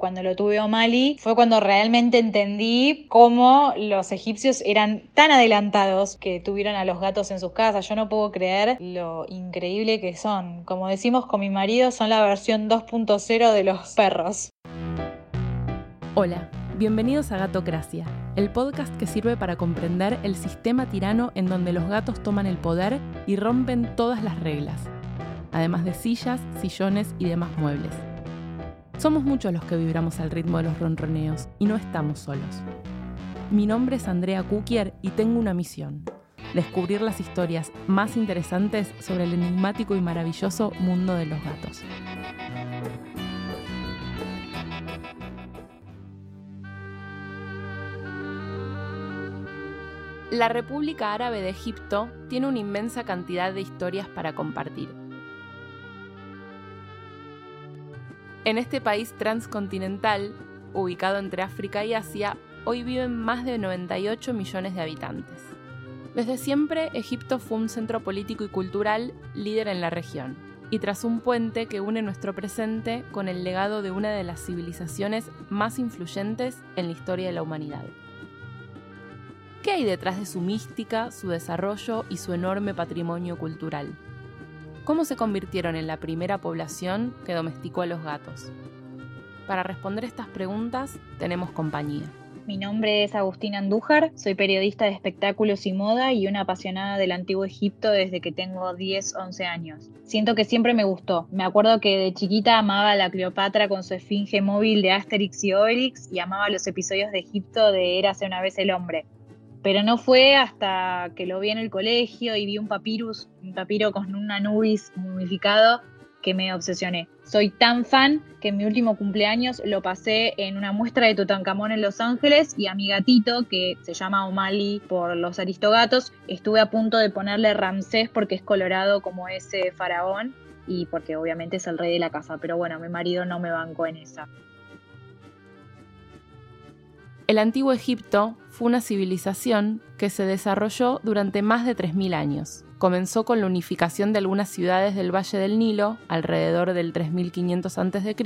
Cuando lo tuve O'Malley fue cuando realmente entendí cómo los egipcios eran tan adelantados que tuvieron a los gatos en sus casas. Yo no puedo creer lo increíble que son. Como decimos con mi marido, son la versión 2.0 de los perros. Hola, bienvenidos a Gatocracia, el podcast que sirve para comprender el sistema tirano en donde los gatos toman el poder y rompen todas las reglas, además de sillas, sillones y demás muebles. Somos muchos los que vibramos al ritmo de los ronroneos y no estamos solos. Mi nombre es Andrea Kukier y tengo una misión. Descubrir las historias más interesantes sobre el enigmático y maravilloso mundo de los gatos. La República Árabe de Egipto tiene una inmensa cantidad de historias para compartir En este país transcontinental, ubicado entre África y Asia, hoy viven más de 98 millones de habitantes. Desde siempre, Egipto fue un centro político y cultural líder en la región, y tras un puente que une nuestro presente con el legado de una de las civilizaciones más influyentes en la historia de la humanidad. ¿Qué hay detrás de su mística, su desarrollo y su enorme patrimonio cultural? ¿Cómo se convirtieron en la primera población que domesticó a los gatos? Para responder estas preguntas tenemos compañía. Mi nombre es Agustina Andújar, soy periodista de espectáculos y moda y una apasionada del antiguo Egipto desde que tengo 10, 11 años. Siento que siempre me gustó. Me acuerdo que de chiquita amaba a la Cleopatra con su esfinge móvil de Asterix y Obelix y amaba los episodios de Egipto de Érase una vez el hombre. Pero no fue hasta que lo vi en el colegio y vi un papyrus, un papiro con un Anubis mumificado, que me obsesioné. Soy tan fan que en mi último cumpleaños lo pasé en una muestra de Tutankamón en Los Ángeles y a mi gatito, que se llama O'Malley por los aristogatos, estuve a punto de ponerle Ramsés porque es colorado como ese faraón y porque obviamente es el rey de la casa. Pero bueno, mi marido no me bancó en esa. El antiguo Egipto fue una civilización que se desarrolló durante más de 3.000 años. Comenzó con la unificación de algunas ciudades del Valle del Nilo, alrededor del 3500 a.C.,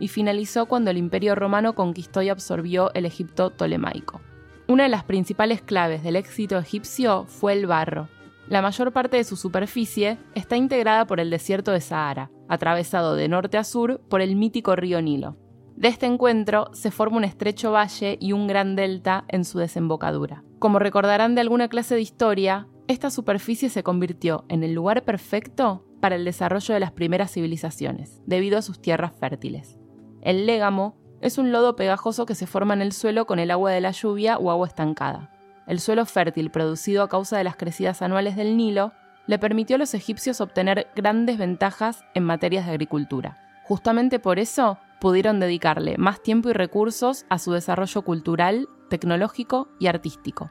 y finalizó cuando el Imperio Romano conquistó y absorbió el Egipto tolemaico. Una de las principales claves del éxito egipcio fue el barro. La mayor parte de su superficie está integrada por el desierto de Sahara, atravesado de norte a sur por el mítico río Nilo. De este encuentro se forma un estrecho valle y un gran delta en su desembocadura. Como recordarán de alguna clase de historia, esta superficie se convirtió en el lugar perfecto para el desarrollo de las primeras civilizaciones, debido a sus tierras fértiles. El légamo es un lodo pegajoso que se forma en el suelo con el agua de la lluvia o agua estancada. El suelo fértil producido a causa de las crecidas anuales del Nilo le permitió a los egipcios obtener grandes ventajas en materias de agricultura. Justamente por eso pudieron dedicarle más tiempo y recursos a su desarrollo cultural, tecnológico y artístico.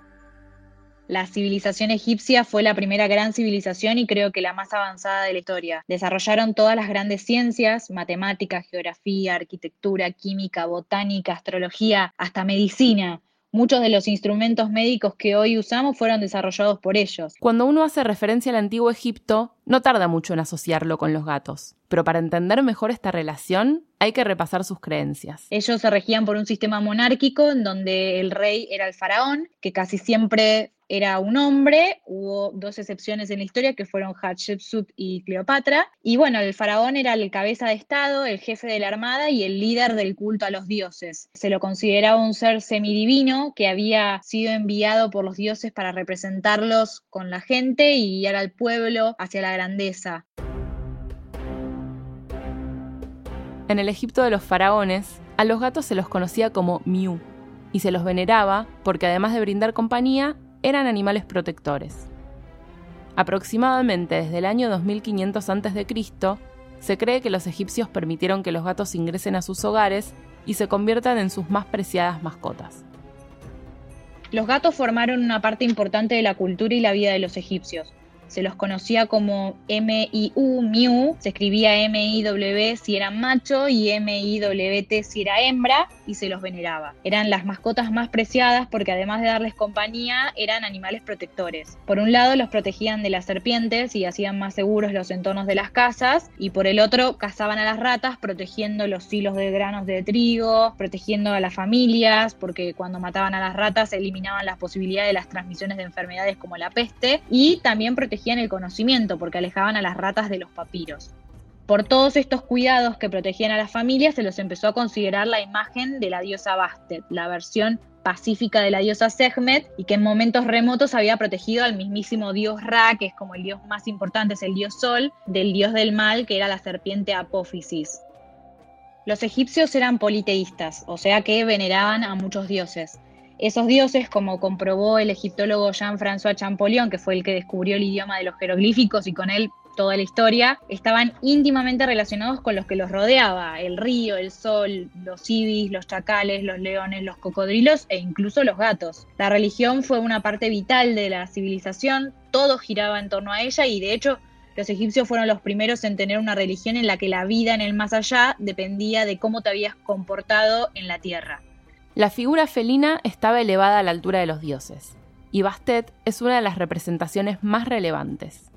La civilización egipcia fue la primera gran civilización y creo que la más avanzada de la historia. Desarrollaron todas las grandes ciencias, matemática, geografía, arquitectura, química, botánica, astrología, hasta medicina. Muchos de los instrumentos médicos que hoy usamos fueron desarrollados por ellos. Cuando uno hace referencia al antiguo Egipto, no tarda mucho en asociarlo con los gatos. Pero para entender mejor esta relación, hay que repasar sus creencias. Ellos se regían por un sistema monárquico en donde el rey era el faraón, que casi siempre era un hombre, hubo dos excepciones en la historia que fueron Hatshepsut y Cleopatra, y bueno, el faraón era el cabeza de Estado, el jefe de la armada y el líder del culto a los dioses. Se lo consideraba un ser semidivino que había sido enviado por los dioses para representarlos con la gente y guiar al pueblo hacia la grandeza. En el Egipto de los faraones, a los gatos se los conocía como Miu y se los veneraba porque además de brindar compañía, eran animales protectores. Aproximadamente desde el año 2500 a.C., se cree que los egipcios permitieron que los gatos ingresen a sus hogares y se conviertan en sus más preciadas mascotas. Los gatos formaron una parte importante de la cultura y la vida de los egipcios. Se los conocía como M-I-U, Miu, se escribía M-I-W si era macho y M-I-W-T si era hembra, y se los veneraba. Eran las mascotas más preciadas porque además de darles compañía, eran animales protectores. Por un lado, los protegían de las serpientes y hacían más seguros los entornos de las casas, y por el otro, cazaban a las ratas protegiendo los hilos de granos de trigo, protegiendo a las familias, porque cuando mataban a las ratas eliminaban las posibilidades de las transmisiones de enfermedades como la peste, y también el conocimiento, porque alejaban a las ratas de los papiros. Por todos estos cuidados que protegían a las familias, se los empezó a considerar la imagen de la diosa Bastet, la versión pacífica de la diosa Sekhmet, y que en momentos remotos había protegido al mismísimo dios Ra, que es como el dios más importante, es el dios Sol, del dios del mal, que era la serpiente Apófisis. Los egipcios eran politeístas, o sea que veneraban a muchos dioses. Esos dioses, como comprobó el egiptólogo Jean-François Champollion, que fue el que descubrió el idioma de los jeroglíficos y con él toda la historia, estaban íntimamente relacionados con los que los rodeaba, el río, el sol, los ibis, los chacales, los leones, los cocodrilos e incluso los gatos. La religión fue una parte vital de la civilización, todo giraba en torno a ella y de hecho los egipcios fueron los primeros en tener una religión en la que la vida en el más allá dependía de cómo te habías comportado en la tierra. La figura felina estaba elevada a la altura de los dioses, y Bastet es una de las representaciones más relevantes.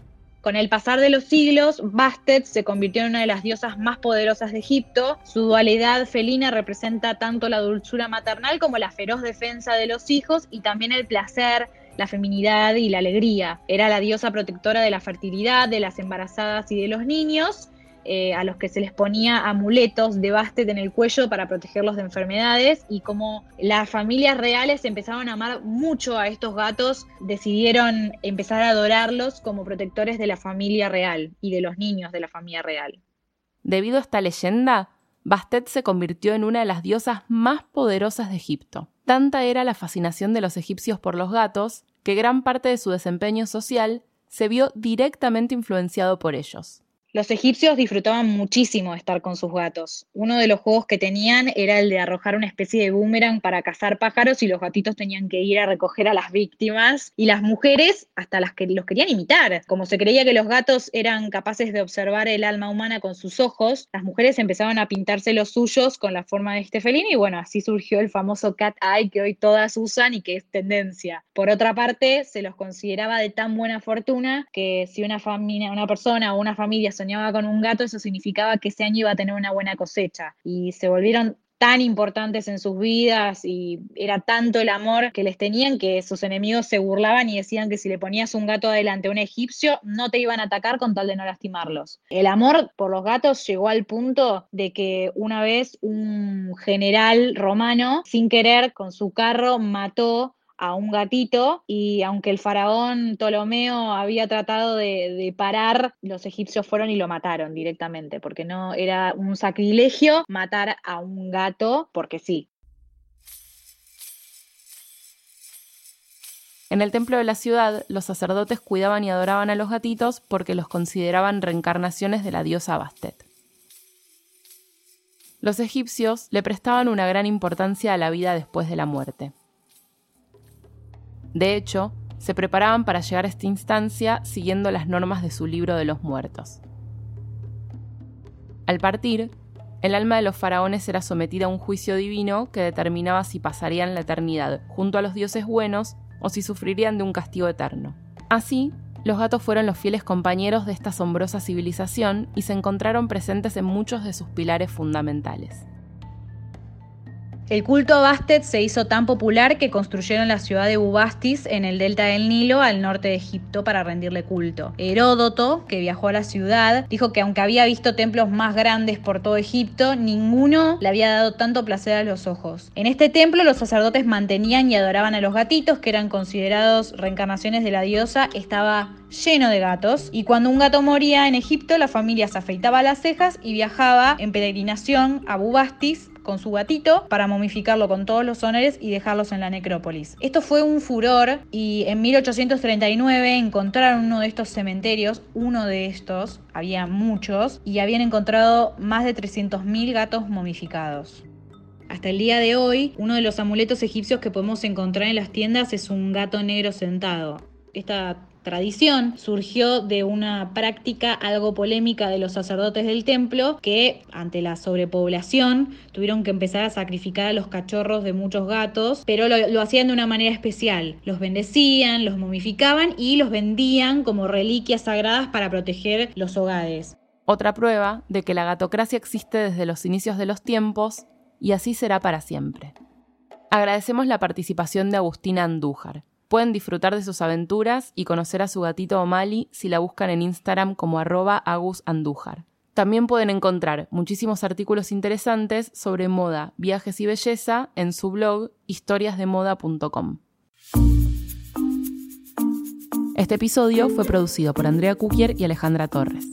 Con el pasar de los siglos, Bastet se convirtió en una de las diosas más poderosas de Egipto. Su dualidad felina representa tanto la dulzura maternal como la feroz defensa de los hijos y también el placer, la feminidad y la alegría. Era la diosa protectora de la fertilidad, de las embarazadas y de los niños, eh, a los que se les ponía amuletos de Bastet en el cuello para protegerlos de enfermedades y como las familias reales empezaron a amar mucho a estos gatos, decidieron empezar a adorarlos como protectores de la familia real y de los niños de la familia real. Debido a esta leyenda, Bastet se convirtió en una de las diosas más poderosas de Egipto. Tanta era la fascinación de los egipcios por los gatos que gran parte de su desempeño social se vio directamente influenciado por ellos. Los egipcios disfrutaban muchísimo de estar con sus gatos. Uno de los juegos que tenían era el de arrojar una especie de boomerang para cazar pájaros y los gatitos tenían que ir a recoger a las víctimas y las mujeres hasta las que los querían imitar. Como se creía que los gatos eran capaces de observar el alma humana con sus ojos, las mujeres empezaban a pintarse los suyos con la forma de este felino y bueno, así surgió el famoso cat eye que hoy todas usan y que es tendencia. Por otra parte, se los consideraba de tan buena fortuna que si una familia, una persona o una familia soñaba con un gato, eso significaba que ese año iba a tener una buena cosecha. Y se volvieron tan importantes en sus vidas y era tanto el amor que les tenían que sus enemigos se burlaban y decían que si le ponías un gato adelante a un egipcio no te iban a atacar con tal de no lastimarlos. El amor por los gatos llegó al punto de que una vez un general romano sin querer con su carro mató a un gatito y aunque el faraón Ptolomeo había tratado de, parar, los egipcios fueron y lo mataron directamente, porque no era un sacrilegio matar a un gato porque sí. En el templo de la ciudad, los sacerdotes cuidaban y adoraban a los gatitos porque los consideraban reencarnaciones de la diosa Bastet. Los egipcios le prestaban una gran importancia a la vida después de la muerte. De hecho, se preparaban para llegar a esta instancia siguiendo las normas de su libro de los muertos. Al partir, el alma de los faraones era sometida a un juicio divino que determinaba si pasarían la eternidad junto a los dioses buenos o si sufrirían de un castigo eterno. Así, los gatos fueron los fieles compañeros de esta asombrosa civilización y se encontraron presentes en muchos de sus pilares fundamentales. El culto a Bastet se hizo tan popular que construyeron la ciudad de Bubastis en el delta del Nilo al norte de Egipto para rendirle culto. Heródoto, que viajó a la ciudad, dijo que aunque había visto templos más grandes por todo Egipto, ninguno le había dado tanto placer a los ojos. En este templo los sacerdotes mantenían y adoraban a los gatitos, que eran considerados reencarnaciones de la diosa, estaba lleno de gatos y cuando un gato moría en Egipto la familia se afeitaba las cejas y viajaba en peregrinación a Bubastis con su gatito para momificarlo con todos los honores y dejarlos en la necrópolis. Esto fue un furor y en 1839 encontraron uno de estos cementerios, uno de estos, había muchos, y habían encontrado más de 300.000 gatos momificados. Hasta el día de hoy, uno de los amuletos egipcios que podemos encontrar en las tiendas es un gato negro sentado. Esta tradición surgió de una práctica algo polémica de los sacerdotes del templo que ante la sobrepoblación tuvieron que empezar a sacrificar a los cachorros de muchos gatos, pero lo, hacían de una manera especial. Los bendecían, los momificaban y los vendían como reliquias sagradas para proteger los hogares. Otra prueba de que la gatocracia existe desde los inicios de los tiempos y así será para siempre. Agradecemos la participación de Agustina Andújar. Pueden disfrutar de sus aventuras y conocer a su gatito O'Malley si la buscan en Instagram como arroba agusandújar. También pueden encontrar muchísimos artículos interesantes sobre moda, viajes y belleza en su blog historiasdemoda.com. Este episodio fue producido por Andrea Kukier y Alejandra Torres.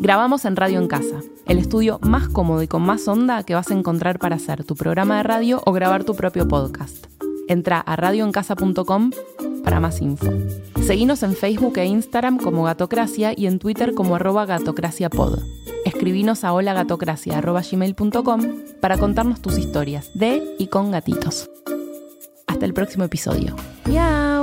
Grabamos en Radio en Casa, el estudio más cómodo y con más onda que vas a encontrar para hacer tu programa de radio o grabar tu propio podcast. Entra a radioencasa.com para más info. Seguinos en Facebook e Instagram como Gatocracia y en Twitter como arroba gatocraciapod. Escribinos a holagatocracia.gmail.com para contarnos tus historias de y con gatitos. Hasta el próximo episodio. ¡Yao!